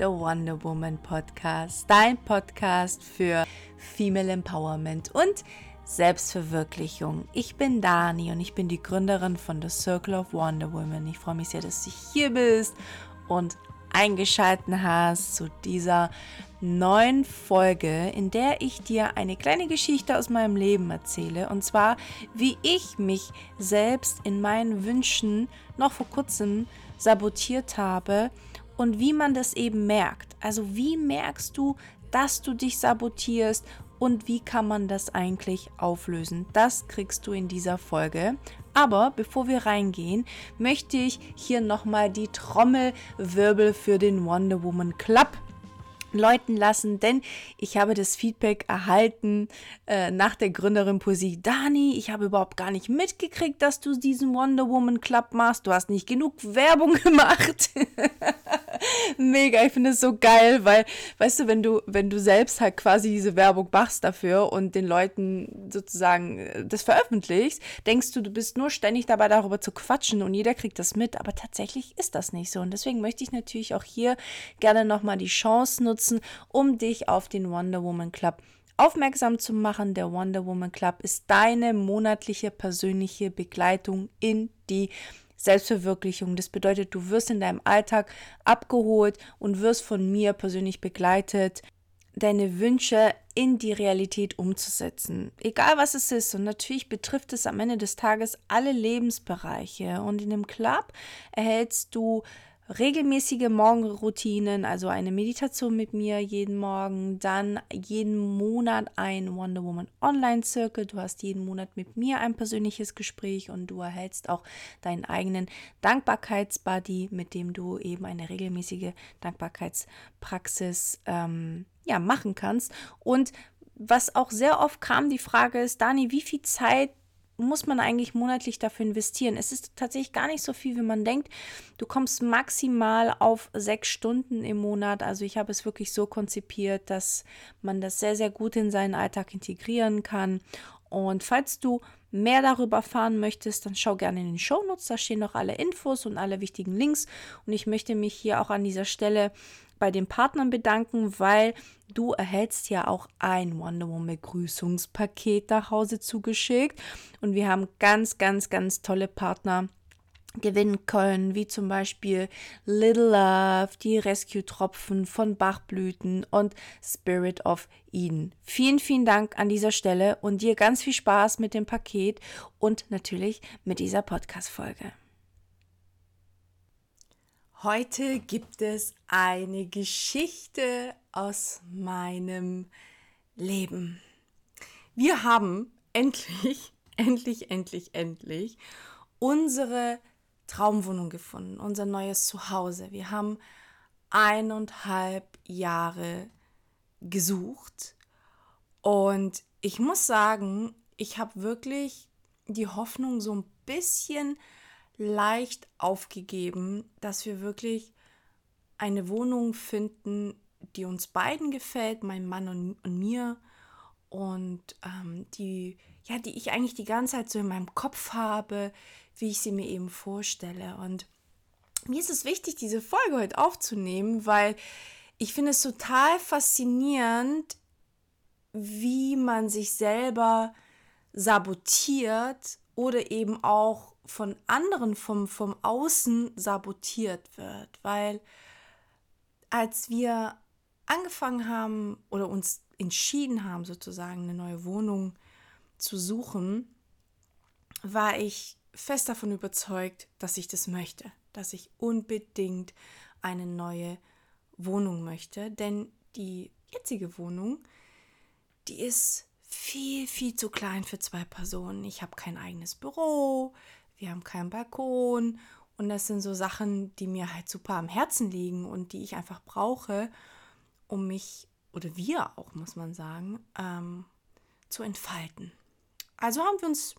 The Wonder Woman Podcast, dein Podcast für Female Empowerment und Selbstverwirklichung. Ich bin Dani und ich bin die Gründerin von The Circle of Wonder Woman. Ich freue mich sehr, dass du hier bist und eingeschalten hast zu dieser neuen Folge, in der ich dir eine kleine Geschichte aus meinem Leben erzähle. Und zwar, wie ich mich selbst in meinen Wünschen noch vor kurzem sabotiert habe und wie man das eben merkt. Also wie merkst du, dass du dich sabotierst und wie kann man das eigentlich auflösen? Das kriegst du in dieser Folge. Aber bevor wir reingehen, möchte ich hier nochmal die Trommelwirbel für den Wonder Woman Club läuten lassen, denn ich habe das Feedback erhalten äh, nach der Gründerin Poesie. Dani, ich habe überhaupt gar nicht mitgekriegt, dass du diesen Wonder Woman Club machst. Du hast nicht genug Werbung gemacht. Mega, ich finde es so geil, weil, weißt du, wenn du, wenn du selbst halt quasi diese Werbung machst dafür und den Leuten sozusagen äh, das veröffentlichst, denkst du, du bist nur ständig dabei, darüber zu quatschen und jeder kriegt das mit, aber tatsächlich ist das nicht so. Und deswegen möchte ich natürlich auch hier gerne nochmal die Chance nutzen, um dich auf den Wonder Woman Club aufmerksam zu machen. Der Wonder Woman Club ist deine monatliche persönliche Begleitung in die Selbstverwirklichung. Das bedeutet, du wirst in deinem Alltag abgeholt und wirst von mir persönlich begleitet, deine Wünsche in die Realität umzusetzen. Egal was es ist. Und natürlich betrifft es am Ende des Tages alle Lebensbereiche. Und in dem Club erhältst du regelmäßige Morgenroutinen, also eine Meditation mit mir jeden Morgen, dann jeden Monat ein Wonder Woman Online Circle. Du hast jeden Monat mit mir ein persönliches Gespräch und du erhältst auch deinen eigenen Dankbarkeitsbuddy, mit dem du eben eine regelmäßige Dankbarkeitspraxis ähm, ja, machen kannst. Und was auch sehr oft kam, die Frage ist, Dani, wie viel Zeit muss man eigentlich monatlich dafür investieren? Es ist tatsächlich gar nicht so viel, wie man denkt. Du kommst maximal auf sechs Stunden im Monat. Also ich habe es wirklich so konzipiert, dass man das sehr, sehr gut in seinen Alltag integrieren kann. Und falls du mehr darüber erfahren möchtest, dann schau gerne in den Show Notes. Da stehen noch alle Infos und alle wichtigen Links. Und ich möchte mich hier auch an dieser Stelle bei den Partnern bedanken, weil du erhältst ja auch ein Wonder Woman Begrüßungspaket nach Hause zugeschickt und wir haben ganz, ganz, ganz tolle Partner gewinnen können, wie zum Beispiel Little Love, die Rescue-Tropfen von Bachblüten und Spirit of Eden. Vielen, vielen Dank an dieser Stelle und dir ganz viel Spaß mit dem Paket und natürlich mit dieser Podcast-Folge. Heute gibt es eine Geschichte aus meinem Leben. Wir haben endlich, endlich, endlich, endlich unsere Traumwohnung gefunden, unser neues Zuhause. Wir haben eineinhalb Jahre gesucht und ich muss sagen, ich habe wirklich die Hoffnung so ein bisschen leicht aufgegeben, dass wir wirklich eine Wohnung finden, die uns beiden gefällt, meinem Mann und, und mir und ähm, die ja, die ich eigentlich die ganze Zeit so in meinem Kopf habe, wie ich sie mir eben vorstelle. Und mir ist es wichtig, diese Folge heute aufzunehmen, weil ich finde es total faszinierend, wie man sich selber sabotiert oder eben auch von anderen vom, vom Außen sabotiert wird, weil als wir angefangen haben oder uns entschieden haben, sozusagen eine neue Wohnung zu suchen, war ich fest davon überzeugt, dass ich das möchte, dass ich unbedingt eine neue Wohnung möchte, denn die jetzige Wohnung, die ist viel, viel zu klein für zwei Personen. Ich habe kein eigenes Büro, wir haben keinen Balkon und das sind so Sachen, die mir halt super am Herzen liegen und die ich einfach brauche, um mich, oder wir auch, muss man sagen, ähm, zu entfalten. Also haben wir uns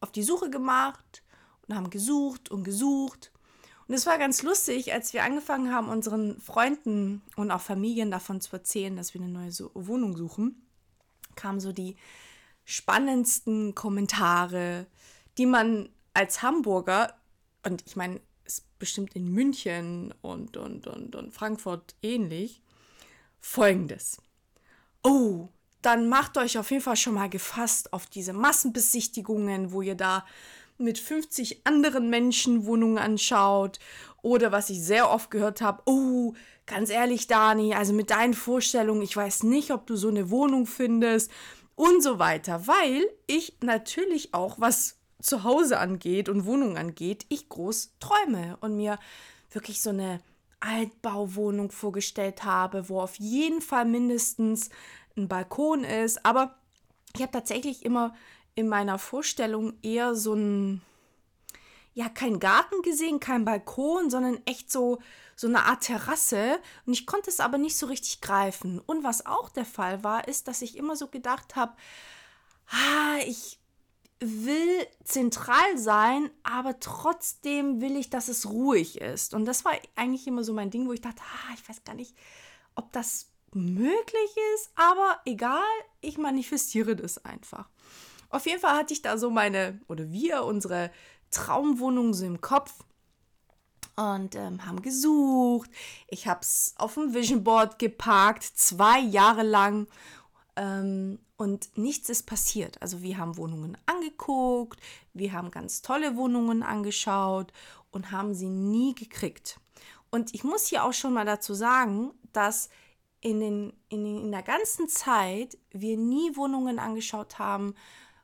auf die Suche gemacht und haben gesucht und gesucht. Und es war ganz lustig, als wir angefangen haben, unseren Freunden und auch Familien davon zu erzählen, dass wir eine neue Wohnung suchen, kamen so die spannendsten Kommentare, die man als Hamburger, und ich meine, ist bestimmt in München und, und, und, und Frankfurt ähnlich, folgendes. Oh, dann macht euch auf jeden Fall schon mal gefasst auf diese Massenbesichtigungen, wo ihr da mit 50 anderen Menschen Wohnungen anschaut. Oder was ich sehr oft gehört habe, oh, ganz ehrlich, Dani, also mit deinen Vorstellungen, ich weiß nicht, ob du so eine Wohnung findest und so weiter, weil ich natürlich auch, was zu Hause angeht und Wohnung angeht, ich groß träume und mir wirklich so eine Altbauwohnung vorgestellt habe, wo auf jeden Fall mindestens ein Balkon ist. Aber ich habe tatsächlich immer in meiner Vorstellung eher so ein, ja, kein Garten gesehen, kein Balkon, sondern echt so, so eine Art Terrasse. Und ich konnte es aber nicht so richtig greifen. Und was auch der Fall war, ist, dass ich immer so gedacht habe, ah, ich will zentral sein, aber trotzdem will ich, dass es ruhig ist. Und das war eigentlich immer so mein Ding, wo ich dachte, ah, ich weiß gar nicht, ob das möglich ist, aber egal, ich manifestiere das einfach. Auf jeden Fall hatte ich da so meine, oder wir, unsere Traumwohnung so im Kopf und ähm, haben gesucht. Ich habe es auf dem Vision Board geparkt, zwei Jahre lang. Ähm, und nichts ist passiert. Also wir haben Wohnungen angeguckt, wir haben ganz tolle Wohnungen angeschaut und haben sie nie gekriegt. Und ich muss hier auch schon mal dazu sagen, dass in, den, in, in der ganzen Zeit wir nie Wohnungen angeschaut haben,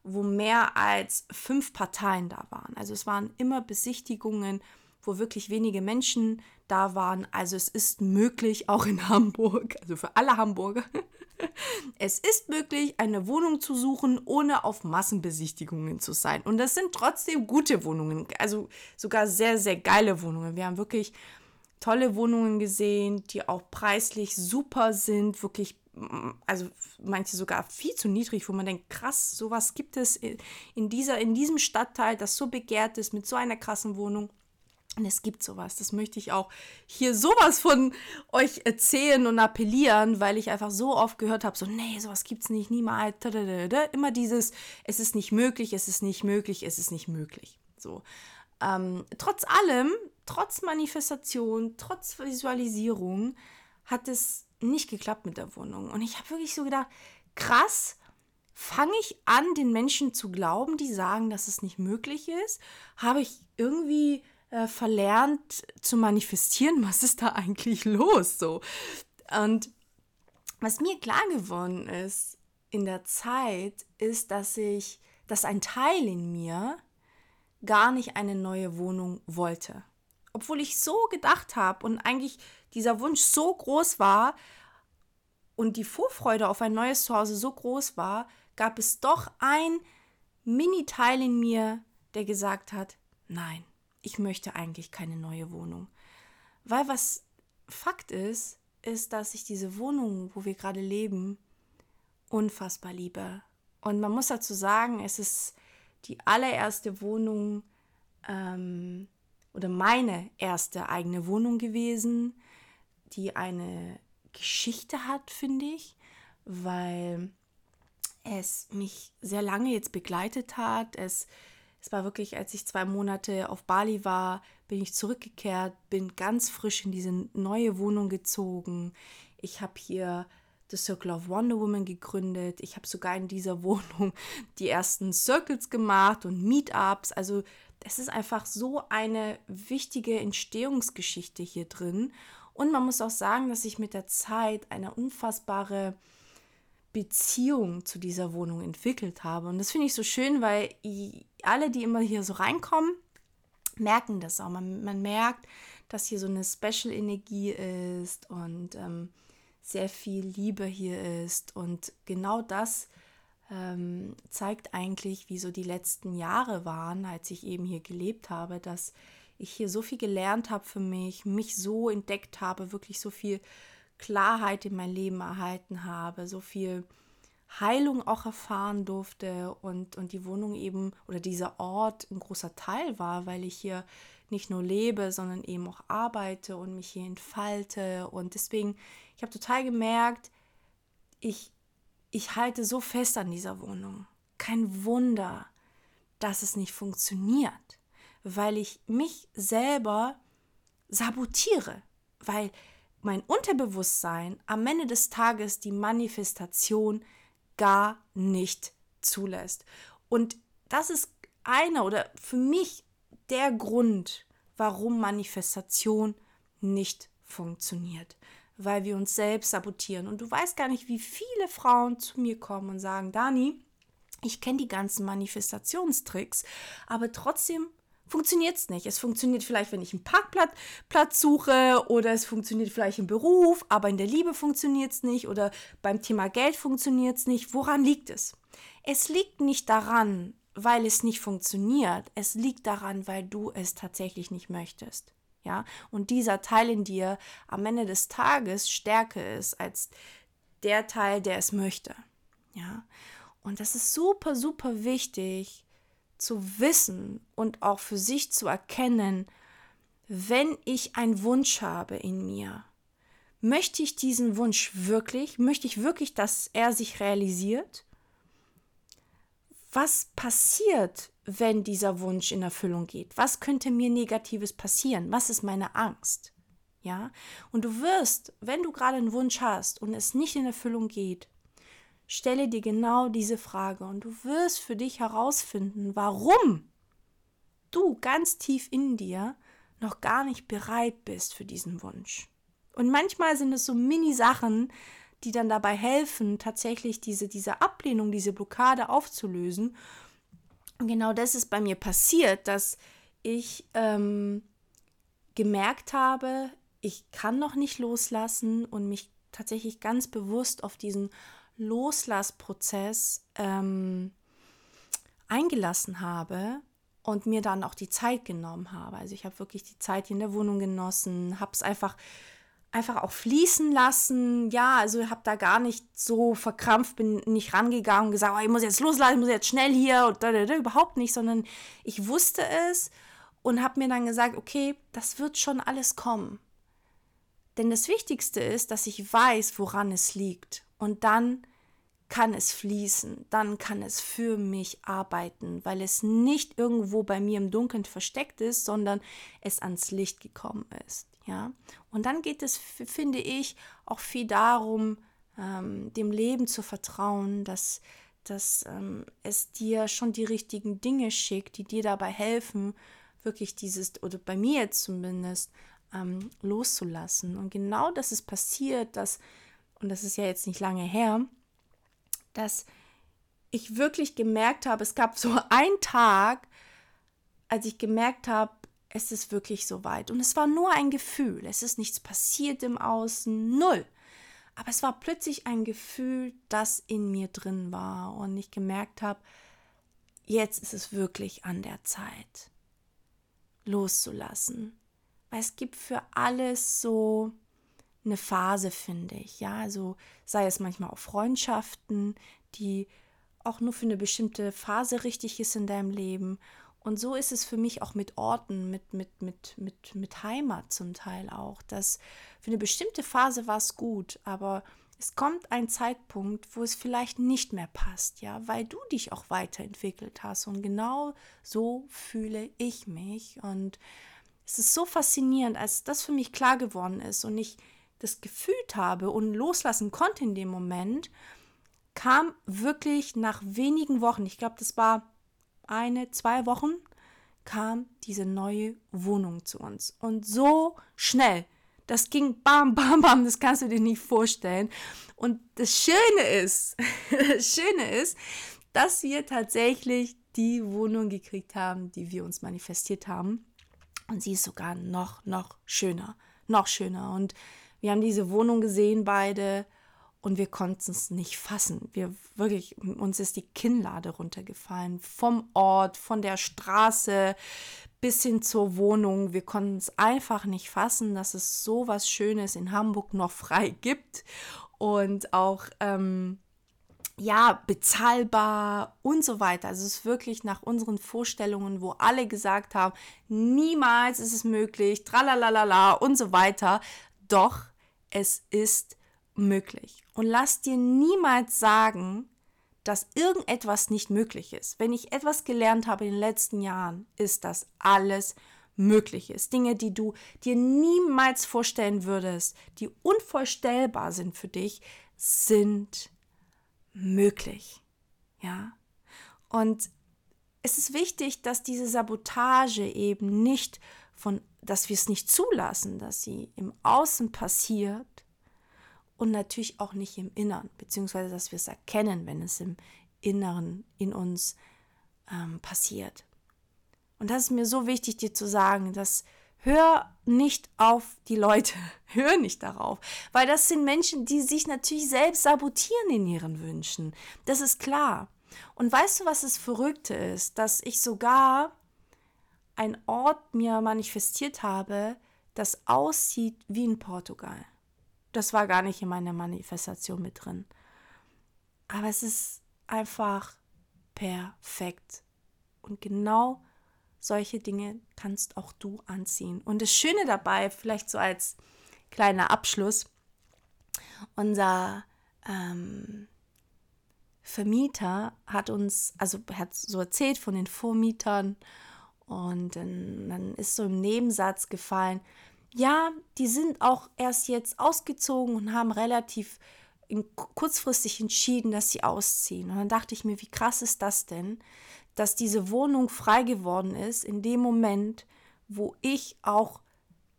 wo mehr als fünf Parteien da waren. Also es waren immer Besichtigungen, wo wirklich wenige Menschen da waren. Also es ist möglich, auch in Hamburg, also für alle Hamburger, es ist möglich, eine Wohnung zu suchen, ohne auf Massenbesichtigungen zu sein. Und das sind trotzdem gute Wohnungen, also sogar sehr, sehr geile Wohnungen. Wir haben wirklich tolle Wohnungen gesehen, die auch preislich super sind, wirklich, also manche sogar viel zu niedrig, wo man denkt, krass, sowas gibt es in, dieser, in diesem Stadtteil, das so begehrt ist, mit so einer krassen Wohnung. Und es gibt sowas. Das möchte ich auch hier sowas von euch erzählen und appellieren, weil ich einfach so oft gehört habe, so, nee, sowas gibt's nicht, niemals. Immer dieses, es ist nicht möglich, es ist nicht möglich, es ist nicht möglich. So. Ähm, trotz allem, trotz Manifestation, trotz Visualisierung, hat es nicht geklappt mit der Wohnung. Und ich habe wirklich so gedacht, krass, fange ich an, den Menschen zu glauben, die sagen, dass es nicht möglich ist? Habe ich irgendwie äh, verlernt zu manifestieren, was ist da eigentlich los so. Und was mir klar geworden ist in der Zeit, ist, dass ich, dass ein Teil in mir gar nicht eine neue Wohnung wollte. Obwohl ich so gedacht habe und eigentlich dieser Wunsch so groß war und die Vorfreude auf ein neues Zuhause so groß war, gab es doch ein Mini-Teil in mir, der gesagt hat, nein, ich möchte eigentlich keine neue Wohnung. Weil was Fakt ist, ist, dass ich diese Wohnung, wo wir gerade leben, unfassbar liebe. Und man muss dazu sagen, es ist die allererste Wohnung ähm, oder meine erste eigene Wohnung gewesen, die eine Geschichte hat, finde ich, weil es mich sehr lange jetzt begleitet hat. Es es war wirklich, als ich zwei Monate auf Bali war, bin ich zurückgekehrt, bin ganz frisch in diese neue Wohnung gezogen. Ich habe hier The Circle of Wonder Woman gegründet. Ich habe sogar in dieser Wohnung die ersten Circles gemacht und Meetups. Also es ist einfach so eine wichtige Entstehungsgeschichte hier drin. Und man muss auch sagen, dass ich mit der Zeit eine unfassbare Beziehung zu dieser Wohnung entwickelt habe. Und das finde ich so schön, weil alle, die immer hier so reinkommen, merken das auch. Man, man merkt, dass hier so eine Special-Energie ist und ähm, sehr viel Liebe hier ist. Und genau das ähm, zeigt eigentlich, wie so die letzten Jahre waren, als ich eben hier gelebt habe, dass ich hier so viel gelernt habe für mich, mich so entdeckt habe, wirklich so viel Klarheit in mein Leben erhalten habe, so viel Heilung auch erfahren durfte und, und die Wohnung eben oder dieser Ort ein großer Teil war, weil ich hier nicht nur lebe, sondern eben auch arbeite und mich hier entfalte. Und deswegen, ich habe total gemerkt, ich, ich halte so fest an dieser Wohnung. Kein Wunder, dass es nicht funktioniert, weil ich mich selber sabotiere, weil mein Unterbewusstsein am Ende des Tages die Manifestation gar nicht zulässt. Und das ist einer oder für mich der Grund, warum Manifestation nicht funktioniert, weil wir uns selbst sabotieren. Und du weißt gar nicht, wie viele Frauen zu mir kommen und sagen, Dani, ich kenne die ganzen Manifestationstricks, aber trotzdem funktioniert es nicht. Es funktioniert vielleicht, wenn ich einen Parkplatz Platz suche oder es funktioniert vielleicht im Beruf, aber in der Liebe funktioniert es nicht oder beim Thema Geld funktioniert es nicht. Woran liegt es? Es liegt nicht daran, weil es nicht funktioniert. Es liegt daran, weil du es tatsächlich nicht möchtest. Ja, und dieser Teil in dir am Ende des Tages stärker ist als der Teil, der es möchte. Ja, und das ist super, super wichtig zu wissen und auch für sich zu erkennen, wenn ich einen Wunsch habe in mir, möchte ich diesen Wunsch wirklich? Möchte ich wirklich, dass er sich realisiert? was passiert, wenn dieser Wunsch in Erfüllung geht? Was könnte mir Negatives passieren? Was ist meine Angst? Ja, und du wirst, wenn du gerade einen Wunsch hast und es nicht in Erfüllung geht, stelle dir genau diese Frage und du wirst für dich herausfinden, warum du ganz tief in dir noch gar nicht bereit bist für diesen Wunsch. Und manchmal sind es so Mini-Sachen, die dann dabei helfen, tatsächlich diese, diese Ablehnung, diese Blockade aufzulösen. Und genau das ist bei mir passiert, dass ich ähm, gemerkt habe, ich kann noch nicht loslassen und mich tatsächlich ganz bewusst auf diesen Loslassprozess ähm, eingelassen habe und mir dann auch die Zeit genommen habe. Also ich habe wirklich die Zeit hier in der Wohnung genossen, habe es einfach einfach auch fließen lassen. Ja, also habe da gar nicht so verkrampft, bin nicht rangegangen und gesagt, oh, ich muss jetzt loslassen, ich muss jetzt schnell hier und da, da, da, überhaupt nicht, sondern ich wusste es und habe mir dann gesagt, okay, das wird schon alles kommen. Denn das Wichtigste ist, dass ich weiß, woran es liegt und dann kann es fließen, dann kann es für mich arbeiten, weil es nicht irgendwo bei mir im Dunkeln versteckt ist, sondern es ans Licht gekommen ist. Ja, und dann geht es, finde ich, auch viel darum, ähm, dem Leben zu vertrauen, dass, dass ähm, es dir schon die richtigen Dinge schickt, die dir dabei helfen, wirklich dieses, oder bei mir jetzt zumindest, ähm, loszulassen. Und genau das ist passiert, dass, und das ist ja jetzt nicht lange her, dass ich wirklich gemerkt habe, es gab so einen Tag, als ich gemerkt habe, es ist wirklich so weit. Und es war nur ein Gefühl. Es ist nichts passiert im Außen, null. Aber es war plötzlich ein Gefühl, das in mir drin war und ich gemerkt habe, jetzt ist es wirklich an der Zeit, loszulassen. Weil es gibt für alles so eine Phase, finde ich. Ja, also sei es manchmal auch Freundschaften, die auch nur für eine bestimmte Phase richtig ist in deinem Leben und so ist es für mich auch mit Orten, mit, mit, mit, mit, mit Heimat zum Teil auch. Dass für eine bestimmte Phase war es gut, aber es kommt ein Zeitpunkt, wo es vielleicht nicht mehr passt, ja, weil du dich auch weiterentwickelt hast. Und genau so fühle ich mich. Und es ist so faszinierend, als das für mich klar geworden ist und ich das gefühlt habe und loslassen konnte in dem Moment, kam wirklich nach wenigen Wochen, ich glaube, das war eine, zwei Wochen kam diese neue Wohnung zu uns. Und so schnell. Das ging bam, bam, bam, das kannst du dir nicht vorstellen. Und das Schöne ist, das Schöne ist, dass wir tatsächlich die Wohnung gekriegt haben, die wir uns manifestiert haben. Und sie ist sogar noch, noch schöner, noch schöner. Und wir haben diese Wohnung gesehen, beide und wir konnten es nicht fassen. Wir wirklich, uns ist die Kinnlade runtergefallen. Vom Ort, von der Straße bis hin zur Wohnung. Wir konnten es einfach nicht fassen, dass es so was Schönes in Hamburg noch frei gibt. Und auch, ähm, ja, bezahlbar und so weiter. Also es ist wirklich nach unseren Vorstellungen, wo alle gesagt haben, niemals ist es möglich, tralalala und so weiter. Doch es ist möglich. Und lass dir niemals sagen, dass irgendetwas nicht möglich ist. Wenn ich etwas gelernt habe in den letzten Jahren, ist, dass alles möglich ist. Dinge, die du dir niemals vorstellen würdest, die unvorstellbar sind für dich, sind möglich. Ja? Und es ist wichtig, dass diese Sabotage eben nicht von, dass wir es nicht zulassen, dass sie im Außen passiert und natürlich auch nicht im Inneren, beziehungsweise dass wir es erkennen, wenn es im Inneren in uns ähm, passiert. Und das ist mir so wichtig, dir zu sagen, dass hör nicht auf die Leute, hör nicht darauf, weil das sind Menschen, die sich natürlich selbst sabotieren in ihren Wünschen. Das ist klar. Und weißt du, was das Verrückte ist? Dass ich sogar ein Ort mir manifestiert habe, das aussieht wie in Portugal. Das war gar nicht in meiner Manifestation mit drin. Aber es ist einfach perfekt. Und genau solche Dinge kannst auch du anziehen. Und das Schöne dabei, vielleicht so als kleiner Abschluss, unser ähm, Vermieter hat uns, also hat so erzählt von den Vormietern und dann, ist so im Nebensatz gefallen, ja, die sind auch erst jetzt ausgezogen und haben relativ kurzfristig entschieden, dass sie ausziehen. Und dann dachte ich mir, wie krass ist das denn, dass diese Wohnung frei geworden ist in dem Moment, wo ich auch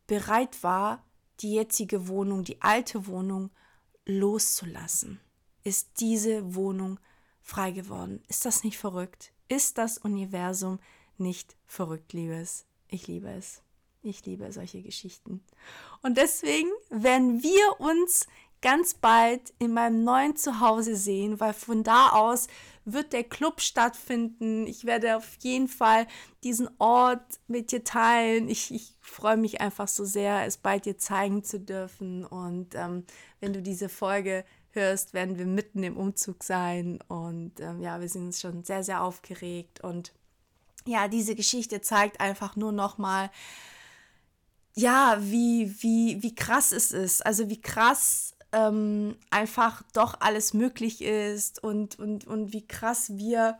bereit war, die jetzige Wohnung, die alte Wohnung loszulassen. Ist diese Wohnung frei geworden. Ist das nicht verrückt? Ist das Universum nicht verrückt, Liebes? Ich liebe es. Ich liebe solche Geschichten. Und deswegen werden wir uns ganz bald in meinem neuen Zuhause sehen, weil von da aus wird der Club stattfinden. Ich werde auf jeden Fall diesen Ort mit dir teilen. Ich, ich freue mich einfach so sehr, es bald dir zeigen zu dürfen. Und ähm, wenn du diese Folge hörst, werden wir mitten im Umzug sein. Und ähm, ja, wir sind schon sehr, sehr aufgeregt. Und ja, diese Geschichte zeigt einfach nur noch mal, ja, wie, wie, wie krass es ist. Also wie krass ähm, einfach doch alles möglich ist und, und, und wie krass wir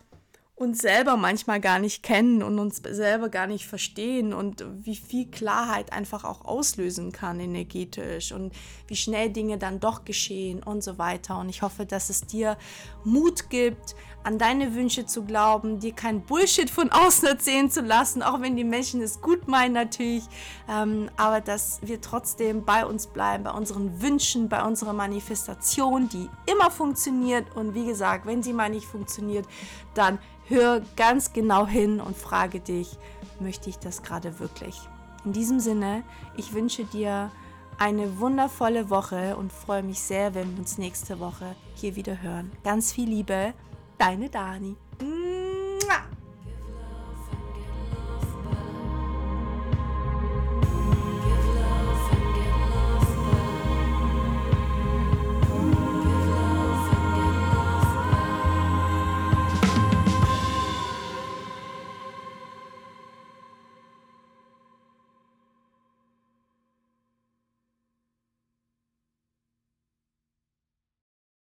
uns selber manchmal gar nicht kennen und uns selber gar nicht verstehen und wie viel Klarheit einfach auch auslösen kann energetisch und wie schnell Dinge dann doch geschehen und so weiter. Und ich hoffe, dass es dir Mut gibt, an deine Wünsche zu glauben, dir kein Bullshit von außen erzählen zu lassen, auch wenn die Menschen es gut meinen natürlich, ähm, aber dass wir trotzdem bei uns bleiben, bei unseren Wünschen, bei unserer Manifestation, die immer funktioniert. Und wie gesagt, wenn sie mal nicht funktioniert, dann hör ganz genau hin und frage dich, möchte ich das gerade wirklich? In diesem Sinne, ich wünsche dir eine wundervolle Woche und freue mich sehr, wenn wir uns nächste Woche hier wieder hören. Ganz viel Liebe, deine Dani.